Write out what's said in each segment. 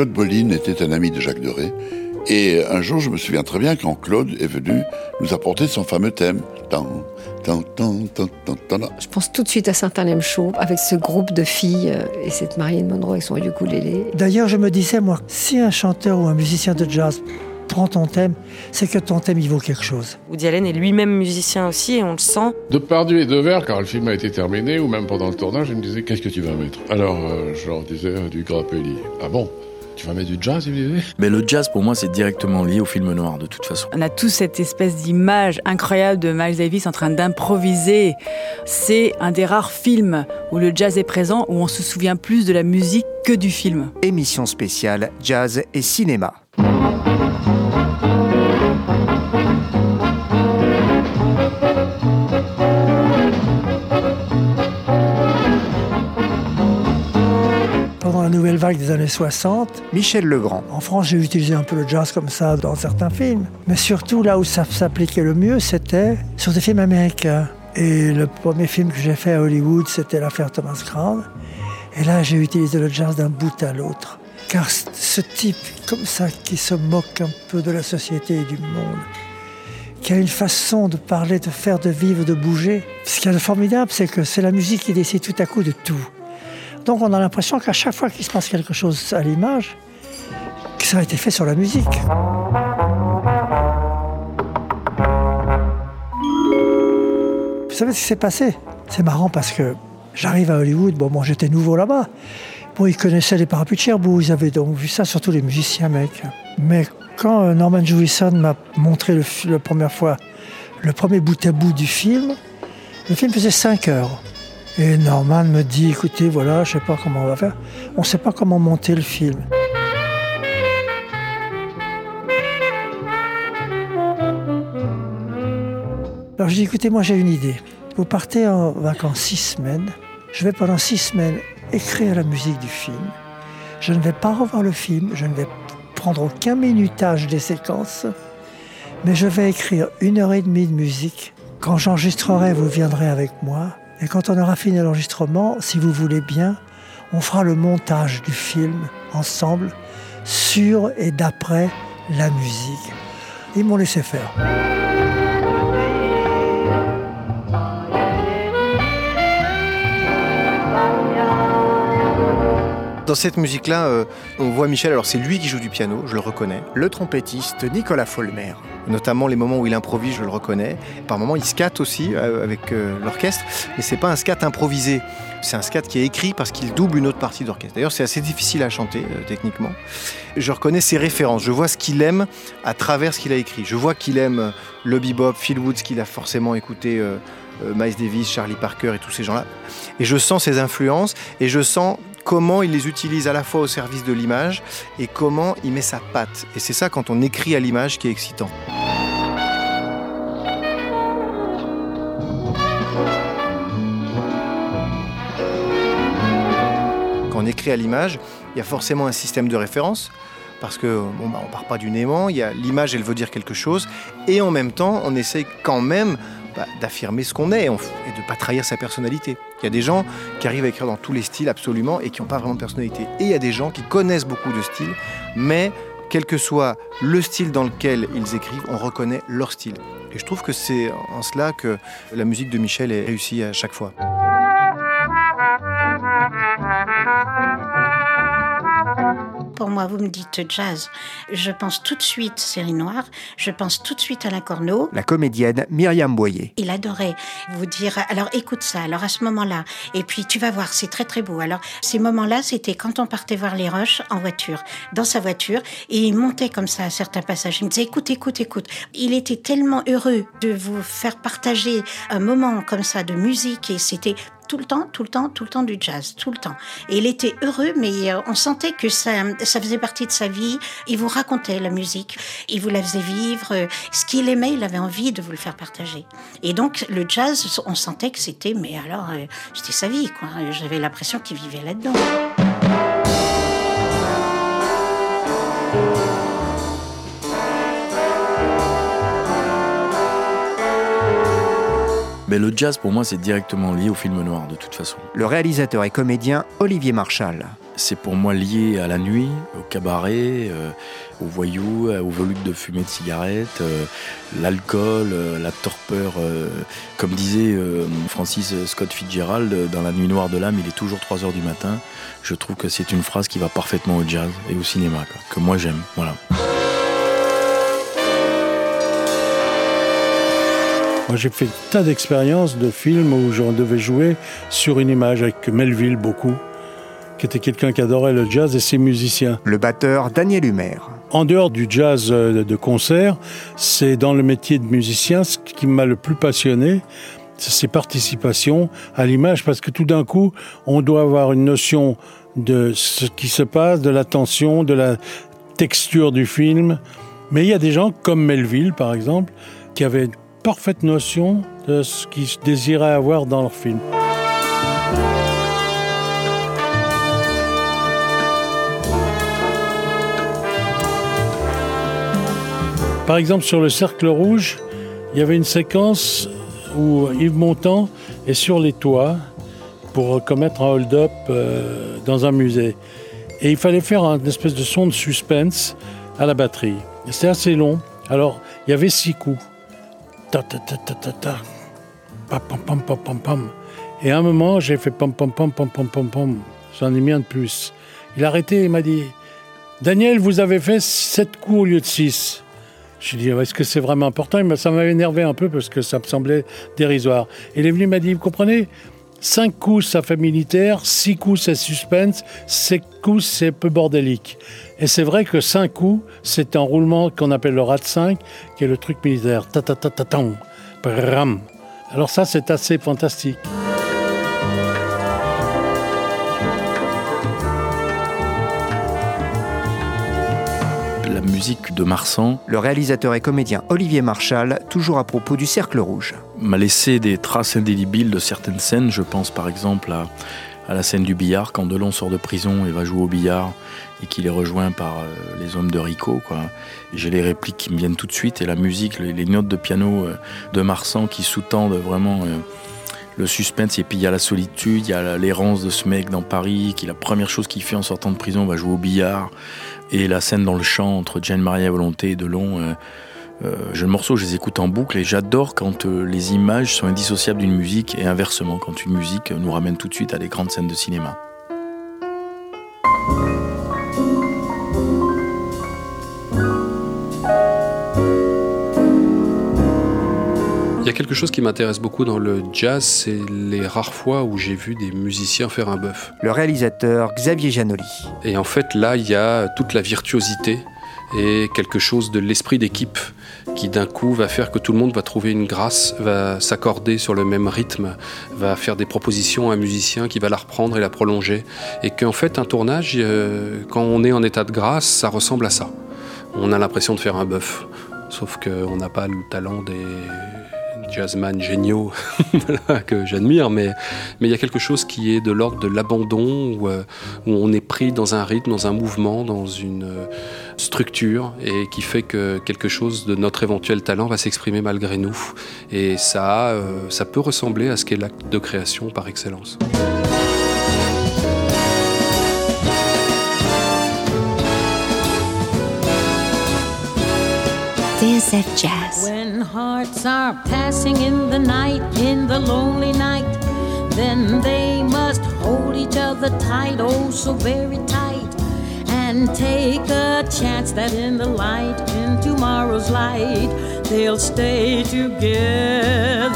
Claude Bolline était un ami de Jacques Deray. Et un jour, je me souviens très bien quand Claude est venu nous apporter son fameux thème. Je pense tout de suite à Saint-Alain Chaud avec ce groupe de filles euh, et cette Marianne Monroe avec son ukulélé. D'ailleurs, je me disais, moi, si un chanteur ou un musicien de jazz prends ton thème, c'est que ton thème, il vaut quelque chose. Woody Allen est lui-même musicien aussi et on le sent. De Pardieu et de Verre, quand le film a été terminé, ou même pendant le tournage, je me disais, qu'est-ce que tu vas mettre? Alors, euh, je leur disais euh, du Grappelli. Ah bon? Tu vas mettre du jazz, Mais le jazz, pour moi, c'est directement lié au film noir, de toute façon. On a tous cette espèce d'image incroyable de Miles Davis en train d'improviser. C'est un des rares films où le jazz est présent, où on se souvient plus de la musique que du film. Émission spéciale Jazz et Cinéma. Nouvelle vague des années 60. Michel Legrand. En France, j'ai utilisé un peu le jazz comme ça dans certains films. Mais surtout, là où ça s'appliquait le mieux, c'était sur des films américains. Et le premier film que j'ai fait à Hollywood, c'était l'affaire Thomas Crown. Et là, j'ai utilisé le jazz d'un bout à l'autre. Car ce type comme ça, qui se moque un peu de la société et du monde, qui a une façon de parler, de faire, de vivre, de bouger. Ce qui est formidable, c'est que c'est la musique qui décide tout à coup de tout. Donc on a l'impression qu'à chaque fois qu'il se passe quelque chose à l'image, que ça a été fait sur la musique. Vous savez ce qui s'est passé? C'est marrant parce que j'arrive à Hollywood, bon, moi j'étais nouveau là-bas. Bon, ils connaissaient les parapluies de Cherbourg, ils avaient donc vu ça, surtout les musiciens mecs. Mais quand euh, Norman Jewison m'a montré la première fois le premier bout à bout du film, le film faisait 5 heures. Et Norman me dit, écoutez, voilà, je ne sais pas comment on va faire. On ne sait pas comment monter le film. Alors je dis, écoutez, moi j'ai une idée. Vous partez en vacances six semaines. Je vais pendant six semaines écrire la musique du film. Je ne vais pas revoir le film, je ne vais prendre aucun minutage des séquences, mais je vais écrire une heure et demie de musique. Quand j'enregistrerai, vous viendrez avec moi. Et quand on aura fini l'enregistrement, si vous voulez bien, on fera le montage du film ensemble, sur et d'après la musique. Ils m'ont laissé faire. Dans cette musique-là, euh, on voit Michel, alors c'est lui qui joue du piano, je le reconnais, le trompettiste Nicolas Folmer. Notamment les moments où il improvise, je le reconnais. Par moments, il scatte aussi euh, avec euh, l'orchestre, mais c'est pas un scat improvisé. C'est un scat qui est écrit parce qu'il double une autre partie d'orchestre. D'ailleurs, c'est assez difficile à chanter techniquement. Je reconnais ses références, je vois ce qu'il aime à travers ce qu'il a écrit. Je vois qu'il aime le bebop, Phil Woods, qu'il a forcément écouté. Miles Davis, Charlie Parker et tous ces gens-là. Et je sens ses influences et je sens comment il les utilise à la fois au service de l'image et comment il met sa patte. Et c'est ça quand on écrit à l'image qui est excitant. Quand on écrit à l'image, il y a forcément un système de référence parce que bon, bah, on part pas du néant, il y a l'image, elle veut dire quelque chose, et en même temps, on essaie quand même bah, d'affirmer ce qu'on est et de ne pas trahir sa personnalité. Il y a des gens qui arrivent à écrire dans tous les styles absolument et qui n'ont pas vraiment de personnalité. Et il y a des gens qui connaissent beaucoup de styles, mais quel que soit le style dans lequel ils écrivent, on reconnaît leur style. Et je trouve que c'est en cela que la musique de Michel est réussie à chaque fois. Moi, vous me dites jazz, je pense tout de suite série noire, je pense tout de suite à la Corneau. La comédienne Myriam Boyer. Il adorait vous dire, alors écoute ça, alors à ce moment-là, et puis tu vas voir, c'est très très beau. Alors ces moments-là, c'était quand on partait voir les roches en voiture, dans sa voiture, et il montait comme ça à certains passages. Il me disait, écoute, écoute, écoute. Il était tellement heureux de vous faire partager un moment comme ça de musique, et c'était tout le temps, tout le temps, tout le temps du jazz, tout le temps. Et il était heureux, mais euh, on sentait que ça, ça faisait partie de sa vie. Il vous racontait la musique, il vous la faisait vivre. Ce qu'il aimait, il avait envie de vous le faire partager. Et donc, le jazz, on sentait que c'était, mais alors, euh, c'était sa vie, quoi. J'avais l'impression qu'il vivait là-dedans. Mais le jazz, pour moi, c'est directement lié au film noir, de toute façon. Le réalisateur et comédien Olivier Marchal. c'est pour moi lié à la nuit, au cabaret, euh, aux voyous, euh, aux volutes de fumée de cigarettes, euh, l'alcool, la torpeur. comme disait Francis Scott Fitzgerald, dans La nuit noire de l'âme, il est toujours 3 heures du matin. Je trouve que c'est une phrase qui va parfaitement au jazz et au cinéma, que moi j'aime. Voilà. Moi, j'ai fait tas d'expériences de films où j'en devais jouer sur une image avec Melville beaucoup qui était quelqu'un qui adorait le jazz et ses musiciens. Le batteur Daniel Humer. En dehors du jazz euh, de concert, c'est dans le métier de musicien ce qui m'a le plus passionné, c'est ses participations à l'image, parce que tout d'un coup, on doit avoir une notion de ce qui se passe, de l'attention, de la texture du film. Mais il y a des gens comme Melville, par exemple, qui avaient parfaite notion de ce qu'ils désiraient avoir dans leur film. Par exemple, sur le Cercle Rouge, il y avait une séquence où Yves Montand est sur les toits pour commettre un hold-up euh, dans un musée. Et il fallait faire une espèce de son de suspense à la batterie. C'était assez long. Alors, il y avait six coups. Ta ta ta ta ta ta. Pam pam pam pam pam Et à un moment, j'ai fait pam pam pam pam pam pam pam. J'en ai mis un de plus. Il a arrêté et m'a dit Daniel, vous avez fait sept coups au lieu de six. Je lui ai dit, est-ce que c'est vraiment important? Ça m'avait énervé un peu parce que ça me semblait dérisoire. Et il est venu, m'a dit, vous comprenez? Cinq coups, ça fait militaire. Six coups, c'est suspense. Sept coups, c'est peu bordélique. Et c'est vrai que cinq coups, c'est un roulement qu'on appelle le rat 5, qui est le truc militaire. Ta ta ta ta Alors ça, c'est assez fantastique. musique de Marsan. Le réalisateur et comédien Olivier Marchal, toujours à propos du Cercle Rouge. M'a laissé des traces indélébiles de certaines scènes. Je pense par exemple à, la scène du billard, quand Delon sort de prison et va jouer au billard et qu'il est rejoint par euh, les hommes de Rico. J'ai les répliques qui me viennent tout de suite et la musique, les, notes de piano euh, de Marsan qui sous-tendent vraiment euh, le suspense. Et puis il y a la solitude, il y a l'errance de ce mec dans Paris, qui la première chose qu'il fait en sortant de prison va jouer au billard. Et la scène dans le champ entre Jane Maria Volonté et Delon, euh, je le morceau, je les écoute en boucle et j'adore quand euh, les images sont indissociables d'une musique et inversement, quand une musique nous ramène tout de suite à des grandes scènes de cinéma. Il y a quelque chose qui m'intéresse beaucoup dans le jazz, c'est les rares fois où j'ai vu des musiciens faire un bœuf. Le réalisateur Xavier Janoli. Et en fait, là, il y a toute la virtuosité et quelque chose de l'esprit d'équipe qui d'un coup va faire que tout le monde va trouver une grâce, va s'accorder sur le même rythme, va faire des propositions à un musicien qui va la reprendre et la prolonger. Et qu'en fait, un tournage, euh, quand on est en état de grâce, ça ressemble à ça. On a l'impression de faire un bœuf, sauf qu'on n'a pas le talent des jazzman géniaux que j'admire, mais il y a quelque chose qui est de l'ordre de l'abandon, où, euh, on est pris dans un rythme, dans un mouvement, dans une euh, structure, et qui fait que quelque chose de notre éventuel talent va s'exprimer malgré nous. Et ça, euh, ça peut ressembler à ce qu'est l'acte de création par excellence. Jazz. Hearts are passing in the night, in the lonely night, then they must hold each other tight, oh so very tight, and take a chance that in the light, in tomorrow's light, they'll stay together.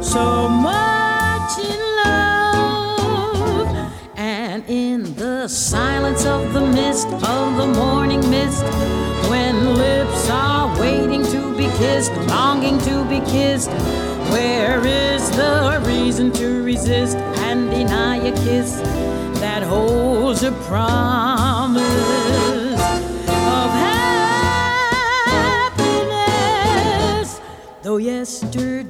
So much in love, and in the silence of the mist, of the morning mist when lips are waiting kissed, longing to be kissed. Where is the reason to resist and deny a kiss that holds a promise of happiness? Though yesterday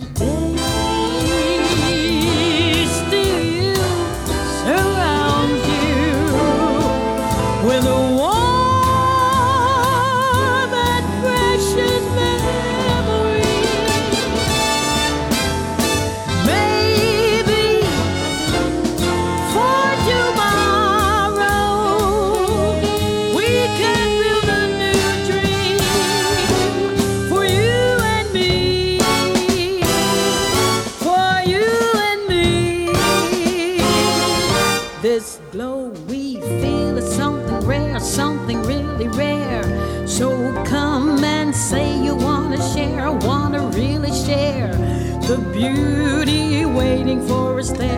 the beauty waiting for us there,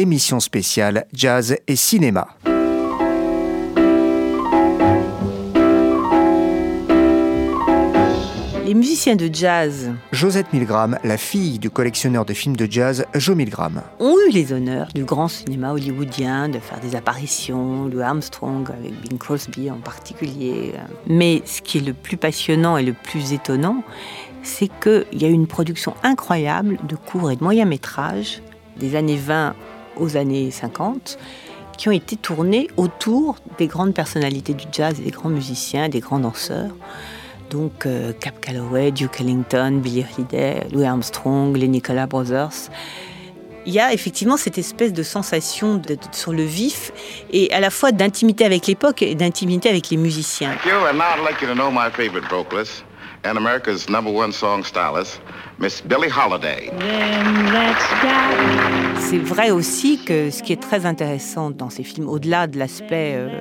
Émission spéciale Jazz et Cinéma. Les musiciens de jazz Josette Milgram, la fille du collectionneur de films de jazz Joe Milgram. ont eu les honneurs du grand cinéma hollywoodien, de faire des apparitions, Louis Armstrong avec Bing Crosby en particulier. Mais ce qui est le plus passionnant et le plus étonnant, c'est qu'il y a eu une production incroyable de courts et de moyens métrages des années 20 aux années 50 qui ont été tournés autour des grandes personnalités du jazz des grands musiciens, des grands danseurs. Donc euh, Cap Calloway, Duke Ellington, Billy Holiday, Louis Armstrong, les Nicolas Brothers. Il y a effectivement cette espèce de sensation sur le vif et à la fois d'intimité avec l'époque et d'intimité avec les musiciens. And America's number one song stylist, Miss Billie Holiday. C'est vrai aussi que ce qui est très intéressant dans ces films, au-delà de l'aspect euh,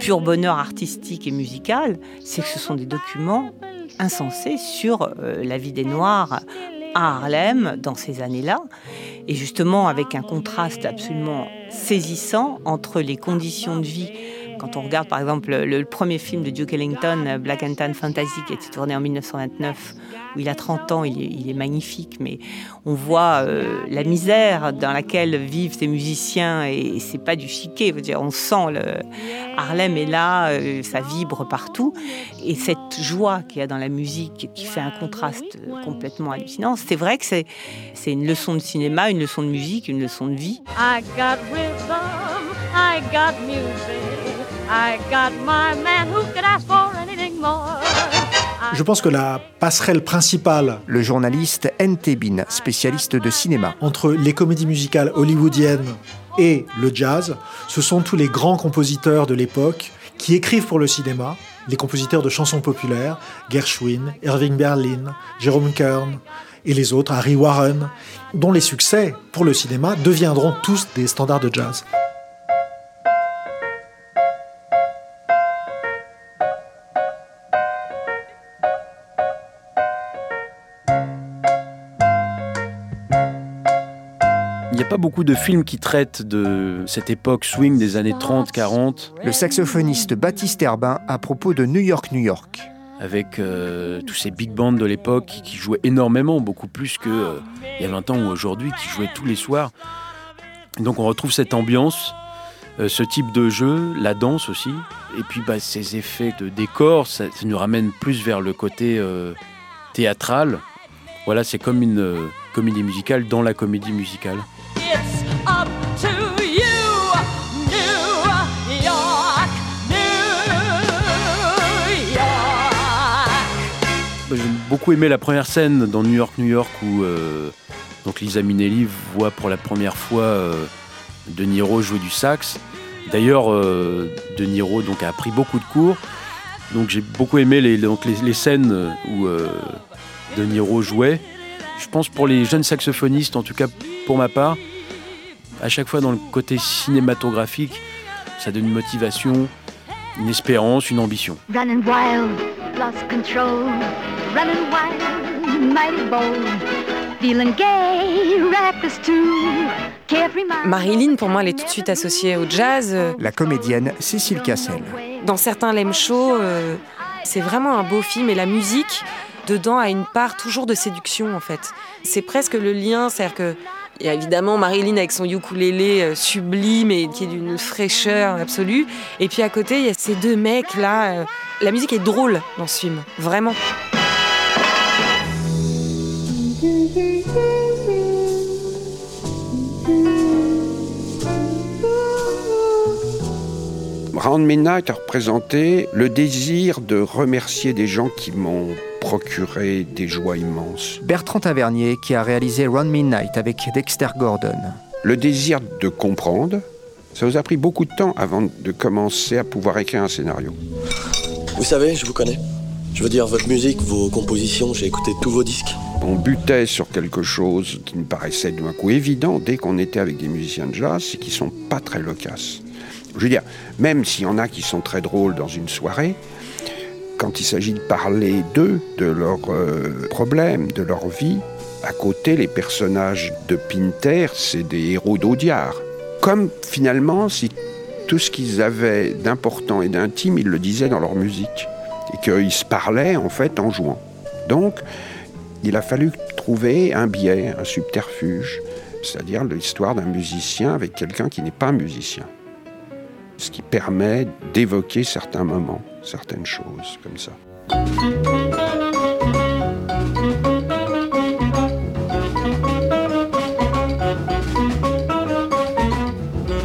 pur bonheur artistique et musical, c'est que ce sont des documents insensés sur euh, la vie des Noirs à Harlem dans ces années-là, et justement avec un contraste absolument saisissant entre les conditions de vie. Quand on regarde par exemple le, premier film de Duke Ellington, Black and Tan Fantasy, qui a été tourné en 1929, où il a 30 ans, il est, il est magnifique, mais on voit euh, la misère dans laquelle vivent ces musiciens et, c'est pas du chiquet. On sent le Harlem est là, euh, ça vibre partout, et cette joie qu'il y a dans la musique qui fait un contraste euh, complètement hallucinant. C'est vrai que c'est une leçon de cinéma, une leçon de musique, une leçon de vie. I got I got music, I got my man who could ask for anything more. Je pense que la passerelle principale Le journaliste N.T. Bean, spécialiste de cinéma. entre les comédies musicales hollywoodiennes et le jazz, ce sont tous les grands compositeurs de l'époque qui écrivent pour le cinéma, les compositeurs de chansons populaires, Gershwin, Irving Berlin, Jerome Kern et les autres, Harry Warren, dont les succès pour le cinéma deviendront tous des standards de jazz. N'y a pas beaucoup de films qui traitent de cette époque swing des années 30-40. Le saxophoniste Baptiste Herbin à propos de New York, New York. avec euh, tous ces big bands de l'époque qui, qui jouaient énormément, beaucoup plus que euh, y a 20 ans ou aujourd'hui, qui jouaient tous les soirs. Donc on retrouve cette ambiance, euh, ce type de jeu, la danse aussi, et puis bah, ces effets de décor, ça, ça nous ramène plus vers le côté théâtral. Voilà, c'est comme une comédie musicale dans la comédie musicale. Beaucoup aimé la première scène dans New York, New York, où euh, donc Lisa Minnelli voit pour la première fois euh, De Niro jouer du sax. D'ailleurs, euh, De Niro donc, a pris beaucoup de cours. Donc j'ai beaucoup aimé les, donc, les, scènes où euh, De Niro jouait. Je pense pour les jeunes saxophonistes, en tout cas pour ma part, à chaque fois dans le côté cinématographique, ça donne une motivation, une espérance, une ambition. Running wild, mighty bold. Feeling gay, reckless too. Carefree mind. Marilyn, pour moi, elle est tout de suite associée au jazz. La comédienne Cécile Cassel. Dans certains Lem Show, euh, c'est vraiment un beau film et la musique dedans a une part toujours de séduction en fait. C'est presque le lien, c'est-à-dire que il y a évidemment Marilyn avec son ukulélé euh, sublime et qui est d'une fraîcheur absolue. Et puis à côté, il y a ces deux mecs là. euh, la musique est drôle dans ce film, vraiment. Round Midnight a représenté le désir de remercier des gens qui m'ont procuré des joies immenses. Bertrand Tavernier qui a réalisé Round Midnight avec Dexter Gordon. Le désir de comprendre, ça vous a pris beaucoup de temps avant de commencer à pouvoir écrire un scénario. Vous savez, je vous connais. Je veux dire, votre musique, vos compositions, j'ai écouté tous vos disques. On butait sur quelque chose qui me paraissait d'un coup évident dès qu'on était avec des musiciens de jazz, c'est qu'ils sont pas très loquaces. Je veux dire, même s'il y en a qui sont très drôles dans une soirée, quand il s'agit de parler d'eux, de leurs euh, problèmes, de leur vie, à côté, les personnages de Pinter, c'est des héros d'Audiard. Comme finalement, si tout ce qu'ils avaient d'important et d'intime, ils le disaient dans leur musique. Et qu'ils se parlaient en fait en jouant. Donc, il a fallu trouver un biais, un subterfuge, c'est-à-dire l'histoire d'un musicien avec quelqu'un qui n'est pas musicien. Ce qui permet d'évoquer certains moments, certaines choses comme ça.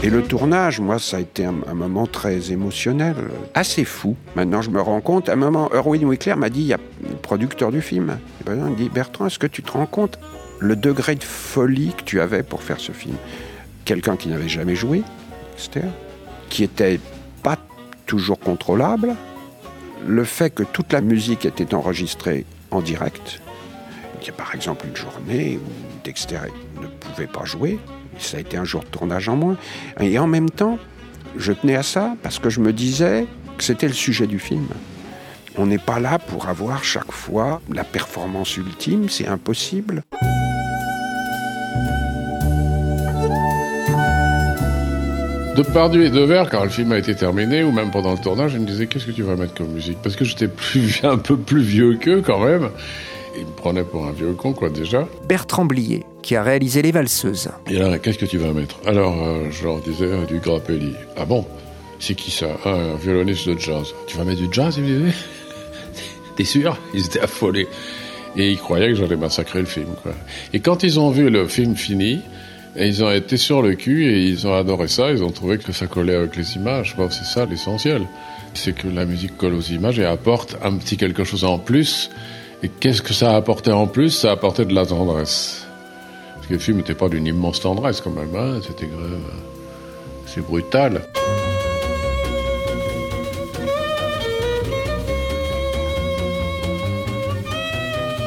Et le tournage, moi, ça a été un, moment très émotionnel, assez fou. Maintenant, je me rends compte, à un moment, Erwin Wickler m'a dit, il y a le producteur du film, il m'a dit, Bertrand, est-ce que tu te rends compte le degré de folie que tu avais pour faire ce film? Quelqu'un qui n'avait jamais joué, Esther, qui était pas toujours contrôlable, le fait que toute la musique était enregistrée en direct, il y a par exemple une journée où Dexter ne pouvait pas jouer, ça a été un jour de tournage en moins, et en même temps, je tenais à ça parce que je me disais que c'était le sujet du film. On n'est pas là pour avoir chaque fois la performance ultime, c'est impossible. De Pardieu et Devers, quand le film a été terminé, ou même pendant le tournage, ils me disaient Qu'est-ce que tu vas mettre comme musique? Parce que j'étais plus, un peu plus vieux qu'eux quand même. Ils me prenaient pour un vieux con, quoi, déjà. Bertrand Blier qui a réalisé Les Valseuses. Et là, qu'est-ce que tu vas mettre? Alors, euh, je leur disais euh, du Grappelli. Ah bon? C'est qui ça? Ah, Un violoniste de jazz. Tu vas mettre du jazz, ils me disaient T'es sûr? Ils étaient affolés. Et ils croyaient que j'allais massacrer le film, quoi. Et quand ils ont vu le film fini, et ils ont été sur le cul et ils ont adoré ça. Ils ont trouvé que ça collait avec les images. Bon, c'est ça l'essentiel. C'est que la musique colle aux images et apporte un petit quelque chose en plus. Et qu'est-ce que ça a apporté en plus? Ça a apporté de la tendresse. Parce que le film n'était pas d'une immense tendresse quand même. Hein C'était grave. C'est brutal.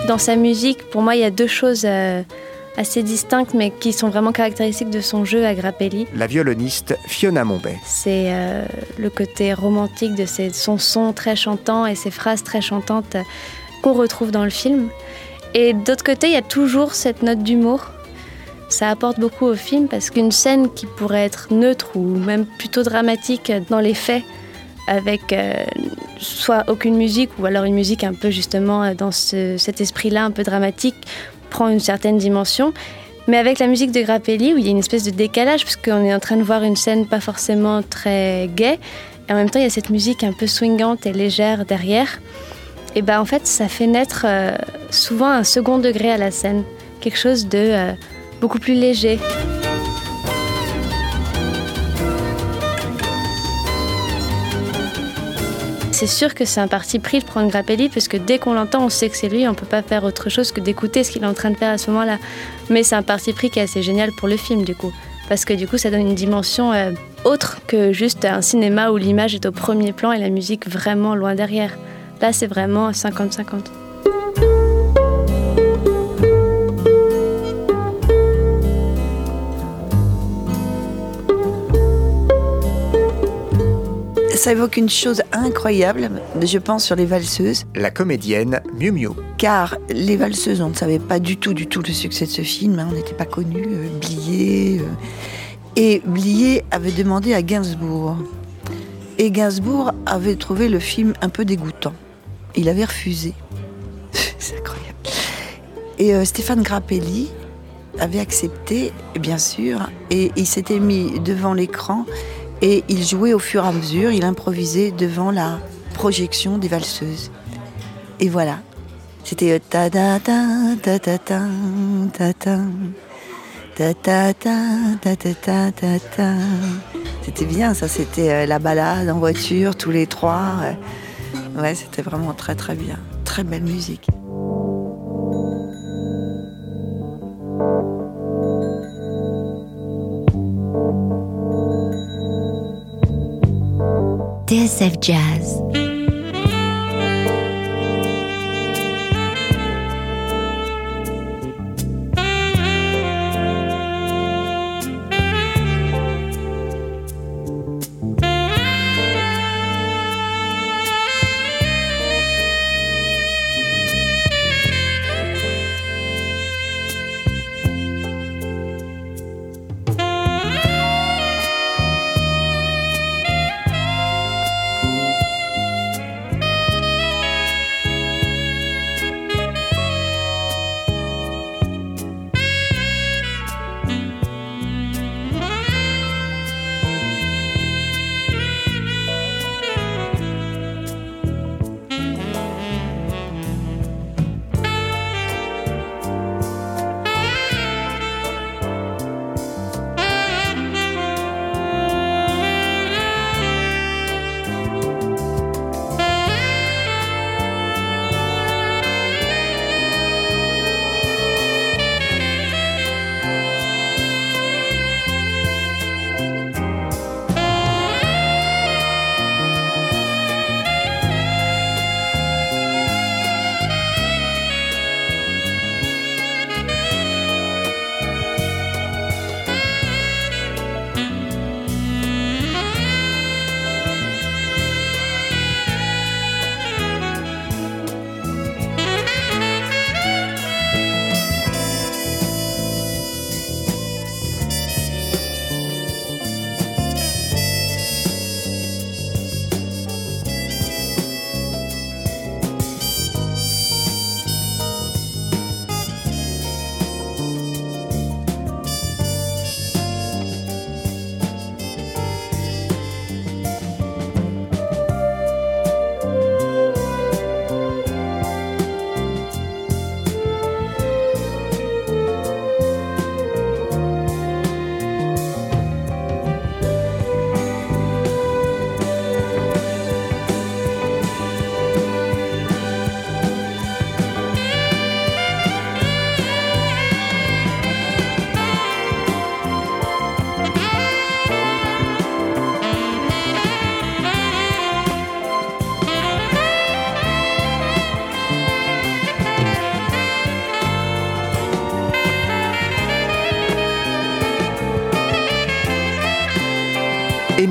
Dans sa musique, pour moi, il y a deux choses euh, assez distinctes, mais qui sont vraiment caractéristiques de son jeu à Grappelli. La violoniste Fiona Mombay. C'est euh, le côté romantique de ses, son son très chantant et ses phrases très chantantes euh, qu'on retrouve dans le film. Et d'autre côté, il y a toujours cette note d'humour. Ça apporte beaucoup au film parce qu'une scène qui pourrait être neutre ou même plutôt dramatique dans les faits, avec euh, soit aucune musique ou alors une musique un peu justement dans ce- cet esprit-là un peu dramatique, prend une certaine dimension. Mais avec la musique de Grappelli, où il y a une espèce de décalage, parce qu'on est en train de voir une scène pas forcément très gaie, et en même temps il y a cette musique un peu swingante et légère derrière, et ben en fait ça fait naître euh, souvent un second degré à la scène, quelque chose de euh, beaucoup plus léger. C'est sûr que c'est un parti pris de prendre Grappelli parce que dès qu'on l'entend, on sait que c'est lui, on peut pas faire autre chose que d'écouter ce qu'il est en train de faire à ce moment-là. Mais c'est un parti pris qui est assez génial pour le film du coup. parce que du coup ça donne une dimension euh, autre que juste un cinéma où l'image est au premier plan et la musique vraiment loin derrière. Là c'est vraiment 50-50. Ça évoque une chose incroyable, je pense, sur les valseuses. La comédienne Miu Miu. Car les valseuses, on ne savait pas du tout, du tout le succès de ce film. hein, on n'était pas connus. Euh, Blier. euh. Et Blier avait demandé à Gainsbourg. Et Gainsbourg avait trouvé le film un peu dégoûtant. Il avait refusé. C'est incroyable. Et euh, Stéphane Grappelli avait accepté, bien sûr, et il s'était mis devant l'écran et il jouait au fur et à mesure, il improvisait devant la projection des valseuses. Et voilà, c'était euh, ta ta ta ta ta ta ta ta ta ta ta ta ta ta ta. C'était bien, ça, c'était euh, la balade en voiture, tous les trois. Ouais, c'était vraiment très très bien. Très belle musique. TSF Jazz.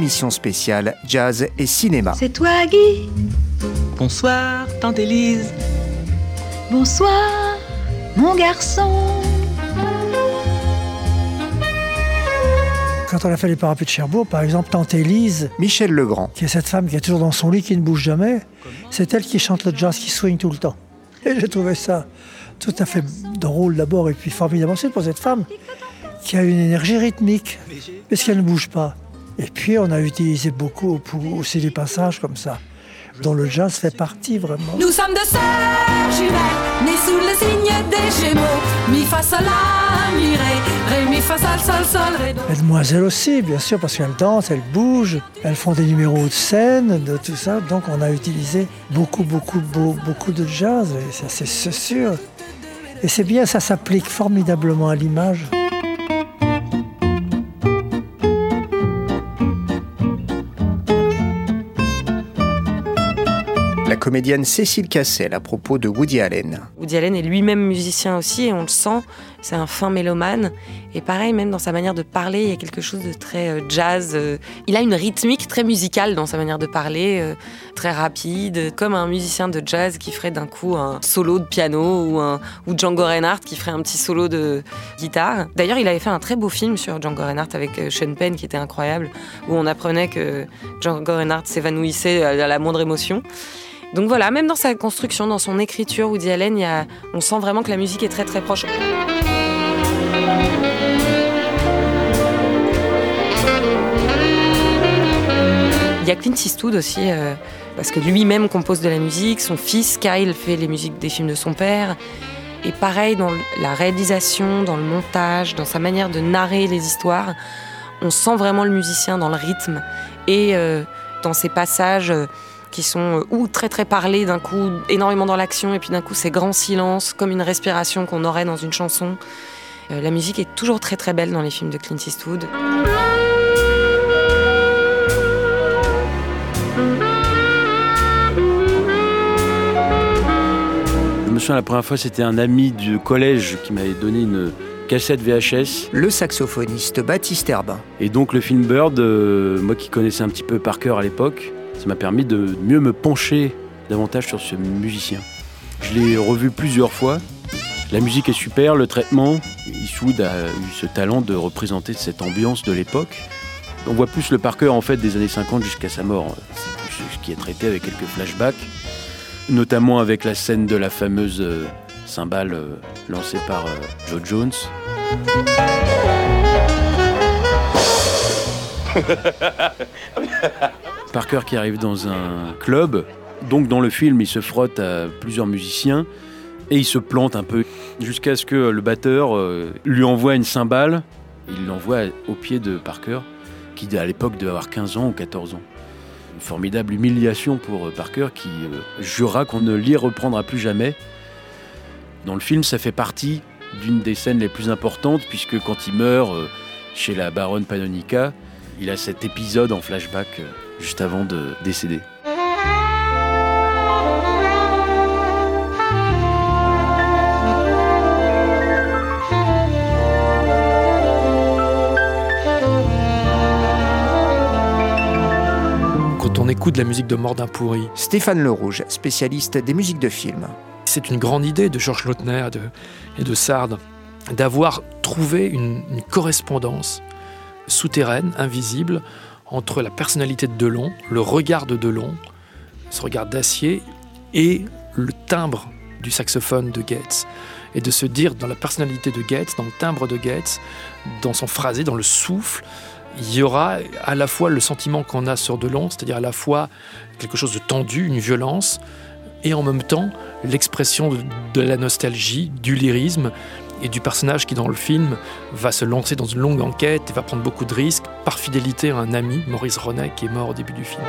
Émission spéciale Jazz et Cinéma. C'est toi, Guy Bonsoir, tante Élise. Bonsoir, mon garçon. Quand on a fait les parapluies de Cherbourg, par exemple, Tante Élise, Michel Legrand, qui est cette femme qui est toujours dans son lit, qui ne bouge jamais, c'est elle qui chante le jazz, qui swing tout le temps. Et j'ai trouvé ça tout à fait drôle d'abord, et puis formidable ensuite pour cette femme qui a une énergie rythmique, parce qu'elle ne bouge pas. Et puis on a utilisé beaucoup pour aussi des passages comme ça, dont le jazz fait partie vraiment. Nous sommes deux sœurs jumelles, nées sous le signe des Gémeaux. Mi fa sol la mi ré, ré mi fa sol sol sol ré demoiselles aussi, bien sûr, parce qu'elles dansent, elles bougent, elles font des numéros de scène, de tout ça. Donc on a utilisé beaucoup, beaucoup, beau- beaucoup de jazz, et ça c'est sûr. Et c'est bien, ça s'applique formidablement à l'image. Comédienne Cécile Cassel à propos de Woody Allen. Woody Allen est lui-même musicien aussi et on le sent, c'est un fin mélomane. Et pareil, même dans sa manière de parler, il y a quelque chose de très euh, jazz. euh, Il a une rythmique très musicale dans sa manière de parler, euh, très rapide, comme un musicien de jazz qui ferait d'un coup un solo de piano ou, un, ou Django Reinhardt qui ferait un petit solo de guitare. D'ailleurs, il avait fait un très beau film sur Django Reinhardt avec Sean Penn qui était incroyable, où on apprenait que Django Reinhardt s'évanouissait à la moindre émotion. Donc voilà, même dans sa construction, dans son écriture, Woody Allen, on sent vraiment que la musique est très très proche. Il y a Clint Eastwood aussi, euh, parce que lui-même compose de la musique, son fils Kyle fait les musiques des films de son père. Et pareil, dans la réalisation, dans le montage, dans sa manière de narrer les histoires, on sent vraiment le musicien dans le rythme et euh, dans ces passages euh, qui sont euh, ou très très parlés d'un coup, énormément dans l'action, et puis d'un coup ces grands silences, comme une respiration qu'on aurait dans une chanson. Euh, la musique est toujours très très belle dans les films de Clint Eastwood. Je me souviens la première fois, c'était un ami du collège qui m'avait donné une cassette VHS. Le saxophoniste Baptiste Herbin. Et donc le film Bird, euh, moi qui connaissais un petit peu par cœur à l'époque, ça m'a permis de mieux me pencher davantage sur ce musicien. Je l'ai revu plusieurs fois. La musique est super, le traitement. Eastwood a eu ce talent de représenter cette ambiance de l'époque. On voit plus le Parker en fait des années 50 jusqu'à sa mort. C'est ce qui est traité avec quelques flashbacks, notamment avec la scène de la fameuse euh, cymbale euh, lancée par euh, Joe Jones. Parker qui arrive dans un club, donc dans le film il se frotte à plusieurs musiciens et il se plante un peu jusqu'à ce que le batteur euh, lui envoie une cymbale, il l'envoie au pied de Parker qui à l'époque devait avoir 15 ans ou 14 ans. Une formidable humiliation pour euh, Parker qui euh, jurera qu'on ne l'y reprendra plus jamais. Dans le film ça fait partie d'une des scènes les plus importantes puisque quand il meurt chez la baronne Panonica, il a cet épisode en flashback juste avant de décéder. Quand on écoute la musique de Mordin Pourri, Stéphane Le Rouge, spécialiste des musiques de films. c'est une grande idée de Georges Lautner et de, et de Sard d'avoir trouvé une, une correspondance souterraine, invisible, entre la personnalité de Delon, le regard de Delon, ce regard d'acier, et le timbre du saxophone de Gates. Et de se dire, dans la personnalité de Gates, dans le timbre de Gates, dans son phrasé, dans le souffle, il y aura à la fois le sentiment qu'on a sur Delon, c'est-à-dire à la fois quelque chose de tendu, une violence, et en même temps l'expression de, la nostalgie, du lyrisme et du personnage qui dans le film va se lancer dans une longue enquête et va prendre beaucoup de risques par fidélité à un ami, Maurice Ronet, qui est mort au début du film.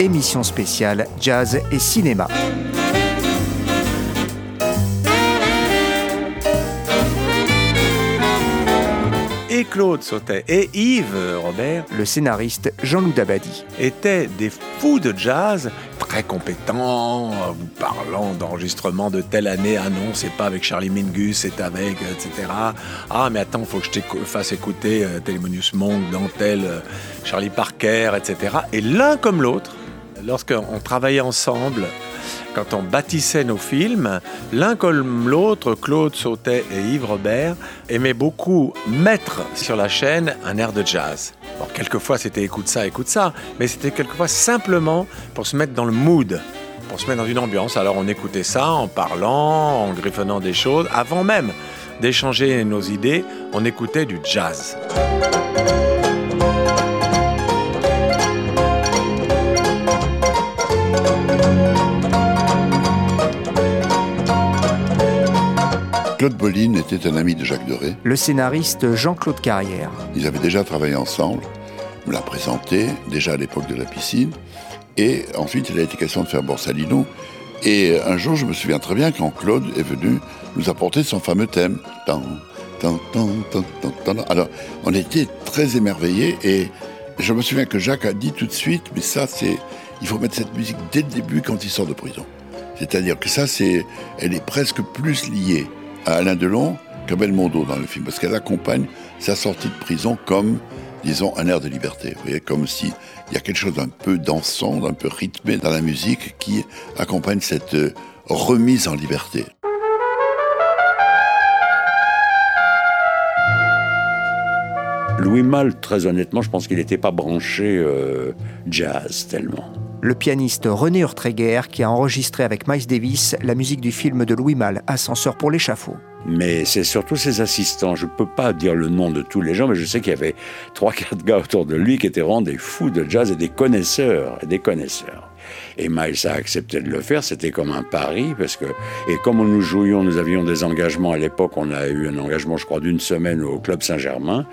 Émission spéciale Jazz et Cinéma. et Claude Sautet et Yves Robert, le scénariste Jean-Loup Dabadi, étaient des fous de jazz, très compétents, vous parlant d'enregistrement de telle année. Ah non, c'est pas avec Charlie Mingus, c'est avec, etc. Ah, mais attends, faut que je te fasse écouter euh, Monk dans tel euh, Charlie Parker, etc. Et l'un comme l'autre, lorsqu'on travaillait ensemble, quand on bâtissait nos films, l'un comme l'autre, Claude Sautet et Yves Robert, aimaient beaucoup mettre sur la chaîne un air de jazz. Alors, quelquefois, c'était écoute ça, écoute ça, mais c'était quelquefois simplement pour se mettre dans le mood, pour se mettre dans une ambiance. Alors, on écoutait ça en parlant, en griffonnant des choses. Avant même d'échanger nos idées, on écoutait du jazz. Claude Bolin était un ami de Jacques Doré. Le scénariste Jean-Claude Carrière. Ils avaient déjà travaillé ensemble. me l'a présenté, déjà à l'époque de la piscine. Et ensuite, il a été question de faire Borsalino. Et un jour, je me souviens très bien quand Claude est venu nous apporter son fameux thème. Alors, on était très émerveillés et je me souviens que Jacques a dit tout de suite, mais ça, c'est, il faut mettre cette musique dès le début quand il sort de prison. C'est-à-dire que ça, c'est, elle est presque plus liée à Alain Delon qu'à Belmondo dans le film, parce qu'elle accompagne sa sortie de prison comme, disons, un air de liberté. Vous voyez, comme s'il y a quelque chose d'un peu dansant, d'un peu rythmé dans la musique qui accompagne cette euh, remise en liberté. Louis Malle, très honnêtement, je pense qu'il n'était pas branché euh, jazz tellement le pianiste René Urtreger qui a enregistré avec Miles Davis la musique du film de Louis Malle, Ascenseur pour l'échafaud. Mais c'est surtout ses assistants. Je ne peux pas dire le nom de tous les gens, mais je sais qu'il y avait trois, quatre gars autour de lui qui étaient vraiment des fous de jazz et des connaisseurs, et des connaisseurs. Et Miles a accepté de le faire, c'était comme un pari, parce que, et comme nous jouions, nous avions des engagements à l'époque, on a eu un engagement, je crois, d'une semaine au Club Saint-Germain,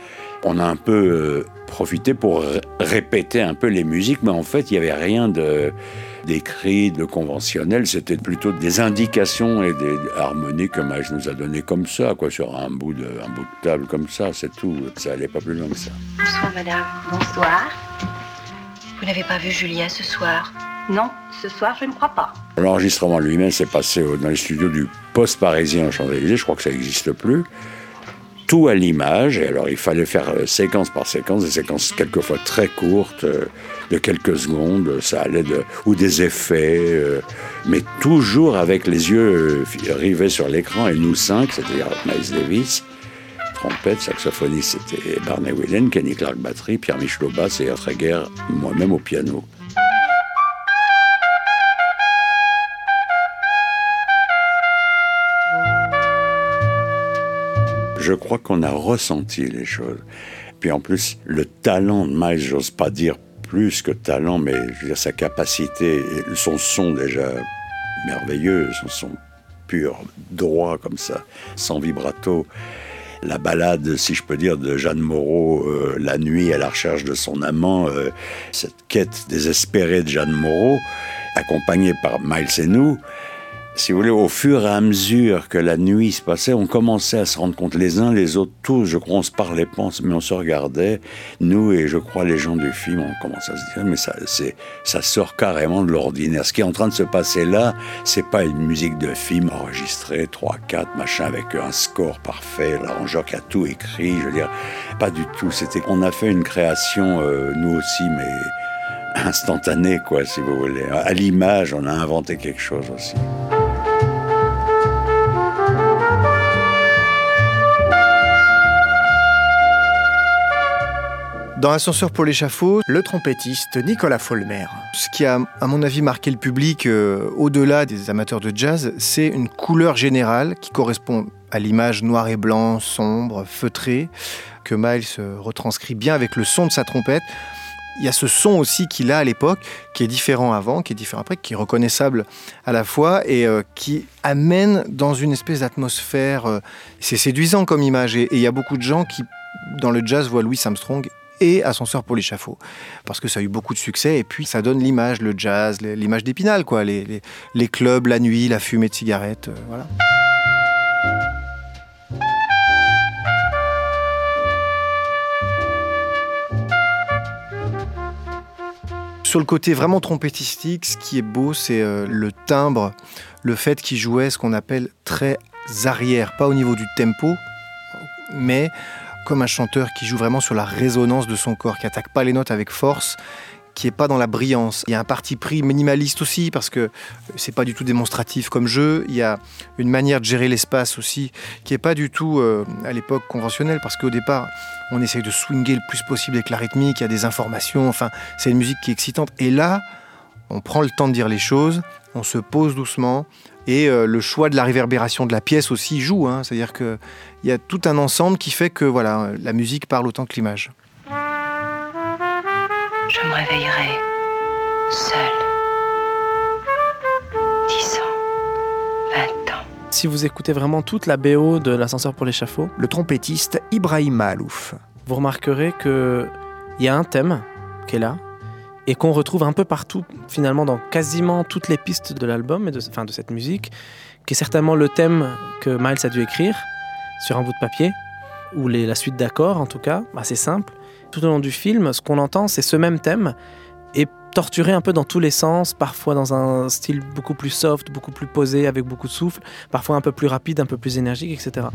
on a un peu profité pour répéter un peu les musiques, mais en fait, il n'y avait rien de d'écrit, de conventionnel, c'était plutôt des indications et des harmonies que Miles nous a données comme ça, quoi, sur un bout de, un bout de table comme ça, c'est tout. Ça allait pas plus loin que ça. Bonsoir, madame. Bonsoir. Vous n'avez pas vu Julien ce soir? Non, ce soir, je ne crois pas. L'enregistrement lui-même s'est passé dans les studios du Poste parisien en Champs-Élysées, je crois que ça n'existe plus tout à l'image. Et alors, il fallait faire euh, séquence par séquence, des séquences quelquefois très courtes, euh, de quelques secondes, ça allait de, ou des effets, euh, mais toujours avec les yeux rivés sur l'écran. Et nous cinq, c'est-à-dire Miles Davis, trompette, saxophoniste, c'était Barney Whelan, Kenny Clark batterie, Pierre Michelot basse et Traeger, moi-même au piano. Je crois qu'on a ressenti les choses. Puis en plus, le talent de Miles, j'ose pas dire plus que talent, mais je veux dire, sa capacité, son son déjà merveilleux, son son pur, droit comme ça, sans vibrato. La balade, si je peux dire, de Jeanne Moreau, euh, la nuit à la recherche de son amant, euh, cette quête désespérée de Jeanne Moreau, accompagnée par Miles et nous, si vous voulez, au fur et à mesure que la nuit se passait, on commençait à se rendre compte les uns les autres, tous, je crois, on se parlait pas, mais on se regardait, nous et je crois les gens du film, on commençait à se dire, mais ça, sort carrément de l'ordinaire. Ce qui est en train de se passer là, c'est pas une musique de film enregistrée, 3, 4, machin, avec un score parfait, l'arrangeur qui a tout écrit, je veux dire, pas du tout. C'était, on a fait une création, euh, nous aussi, mais instantanée, quoi, si vous voulez. À l'image, on a inventé quelque chose aussi. Dans Ascenseur pour l'échafaud, le trompettiste Nicolas Folmer. Ce qui a, à mon avis, marqué le public euh, au-delà des amateurs de jazz, c'est une couleur générale qui correspond à l'image noir et blanc, sombre, feutrée, que Miles retranscrit bien avec le son de sa trompette. Il y a ce son aussi qu'il a à l'époque, qui est différent avant, qui est différent après, qui est reconnaissable à la fois et euh, qui amène dans une espèce d'atmosphère. Euh, c'est séduisant comme image et il y a beaucoup de gens qui, dans le jazz, voient Louis Armstrong et Ascenseur pour l'échafaud. Parce que ça a eu beaucoup de succès et puis ça donne l'image, le jazz, l'image d'Épinal, quoi. Les, clubs, la nuit, la fumée de cigarettes, euh, voilà. Sur le côté vraiment trompettistique, ce qui est beau, c'est euh, le timbre, le fait qu'il jouait ce qu'on appelle très arrière, pas au niveau du tempo, mais comme un chanteur qui joue vraiment sur la résonance de son corps, qui attaque pas les notes avec force, qui est pas dans la brillance. Il y a un parti pris minimaliste aussi parce que c'est pas du tout démonstratif comme jeu. Il y a une manière de gérer l'espace aussi qui est pas du tout euh, à l'époque conventionnelle parce qu'au départ on essaye de swinger le plus possible avec la rythmique, il y a des informations, enfin c'est une musique qui est excitante. Et là, on prend le temps de dire les choses, on se pose doucement et euh, le choix de la réverbération de la pièce aussi joue. Hein. C'est-à-dire qu'il y a tout un ensemble qui fait que voilà, la musique parle autant que l'image. Je me réveillerai seul. 10 ans, 20 ans. Si vous écoutez vraiment toute la BO de l'ascenseur pour l'échafaud, Le trompettiste Ibrahim Malouf. vous remarquerez que il y a un thème qui est là et qu'on retrouve un peu partout finalement dans quasiment toutes les pistes de l'album et de, enfin, de cette musique, qui est certainement le thème que Miles a dû écrire sur un bout de papier ou la suite d'accords en tout cas, assez simple. Tout au long du film, ce qu'on entend, c'est ce même thème et torturé un peu dans tous les sens, parfois dans un style beaucoup plus soft, beaucoup plus posé, avec beaucoup de souffle, parfois un peu plus rapide, un peu plus énergique, etc.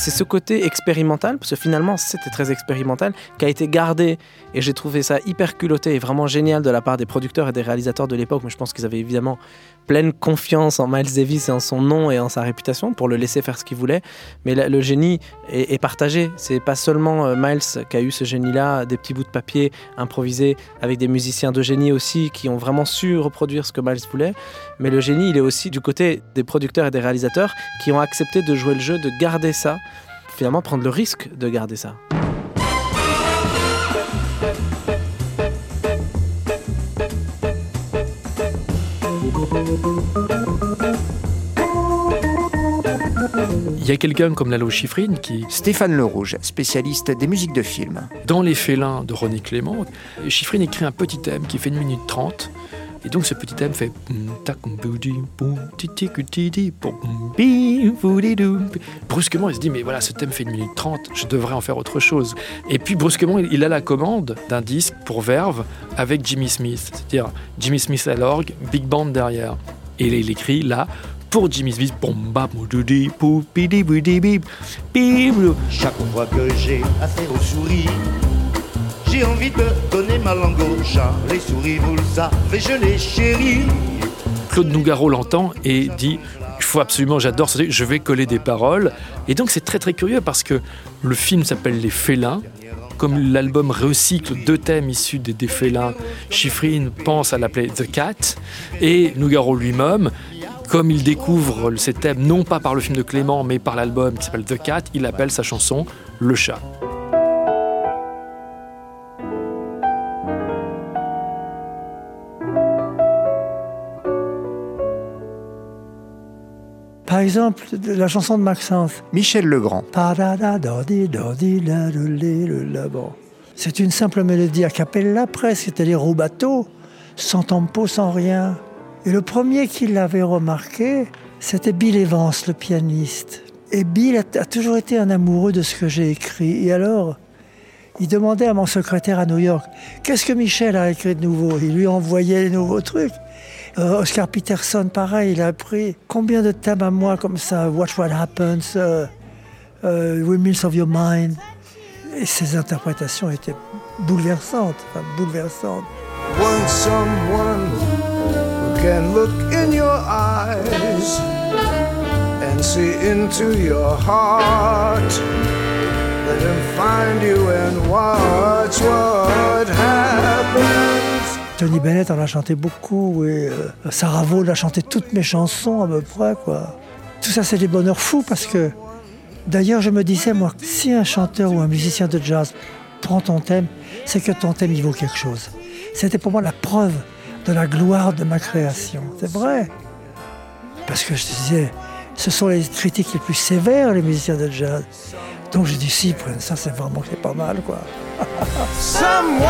c'est ce côté expérimental, parce que finalement c'était très expérimental, qui a été gardé, et j'ai trouvé ça hyper culotté et vraiment génial de la part des producteurs et des réalisateurs de l'époque, mais je pense qu'ils avaient évidemment pleine confiance en Miles Davis et en son nom et en sa réputation pour le laisser faire ce qu'il voulait, mais le génie est, est partagé, c'est pas seulement euh, Miles qui a eu ce génie-là, des petits bouts de papier improvisés avec des musiciens de génie aussi qui ont vraiment su reproduire ce que Miles voulait, mais le génie il est aussi du côté des producteurs et des réalisateurs qui ont accepté de jouer le jeu, de garder ça. Finalement prendre le risque de garder ça. Il y a quelqu'un comme Lalo Schifrin qui, Stéphane Le Rouge, spécialiste des musiques de film. dans Les Félins de René Clément, Schifrin écrit un petit thème qui fait une minute trente. Et donc ce petit thème fait brusquement il se dit mais voilà ce thème fait une minute trente je devrais en faire autre chose. Et puis brusquement il a la commande d'un disque pour Verve avec Jimmy Smith. C'est-à-dire Jimmy Smith à l'orgue big band derrière. Et il écrit là pour Jimmy Smith. Chaque fois que j'ai affaire j'ai envie de donner ma langue au chat. Les souris, vous le savez, je les chéris. Claude Nougaro l'entend et dit il faut absolument, j'adore ce je vais coller des paroles. Et donc c'est très très curieux parce que le film s'appelle Les Félins. Comme l'album recycle deux thèmes issus des, des félins, Schifrin pense à l'appeler The Cat et Nougaro lui-même, comme il découvre ces thèmes non pas par le film de Clément mais par l'album qui s'appelle The Cat, il appelle sa chanson Le Chat. Par exemple, la chanson de Maxence. Michel Legrand. C'est une simple mélodie a cappella presque, c'est-à-dire au bateau, sans tempo, sans rien. Et le premier qui l'avait remarqué, c'était Bill Evans, le pianiste. Et Bill a, a toujours été un amoureux de ce que j'ai écrit. Et alors, il demandait à mon secrétaire à New York, qu'est-ce que Michel a écrit de nouveau? Il lui envoyait les nouveaux trucs. Euh, Oscar Peterson, pareil, il a pris combien de thèmes à moi comme ça? Watch What Happens, euh, euh, of Your Mind. Et ses interprétations étaient bouleversantes, enfin, bouleversantes. Someone who can look in your eyes and see into your heart. Let him find you and watch what happens. Tony Bennett en a chanté beaucoup et euh, Sarah Vaughan a chanté toutes mes chansons à peu près quoi. Tout ça c'est des bonheurs fous parce que d'ailleurs je me disais moi si un chanteur ou un musicien de jazz prend ton thème, c'est que ton thème il vaut quelque chose. C'était pour moi la preuve de la gloire de ma création. C'est vrai. Parce que je disais ce sont les critiques les plus sévères, les musiciens de jazz. Donc j'ai dit si, ça c'est vraiment c'est pas mal quoi. Someone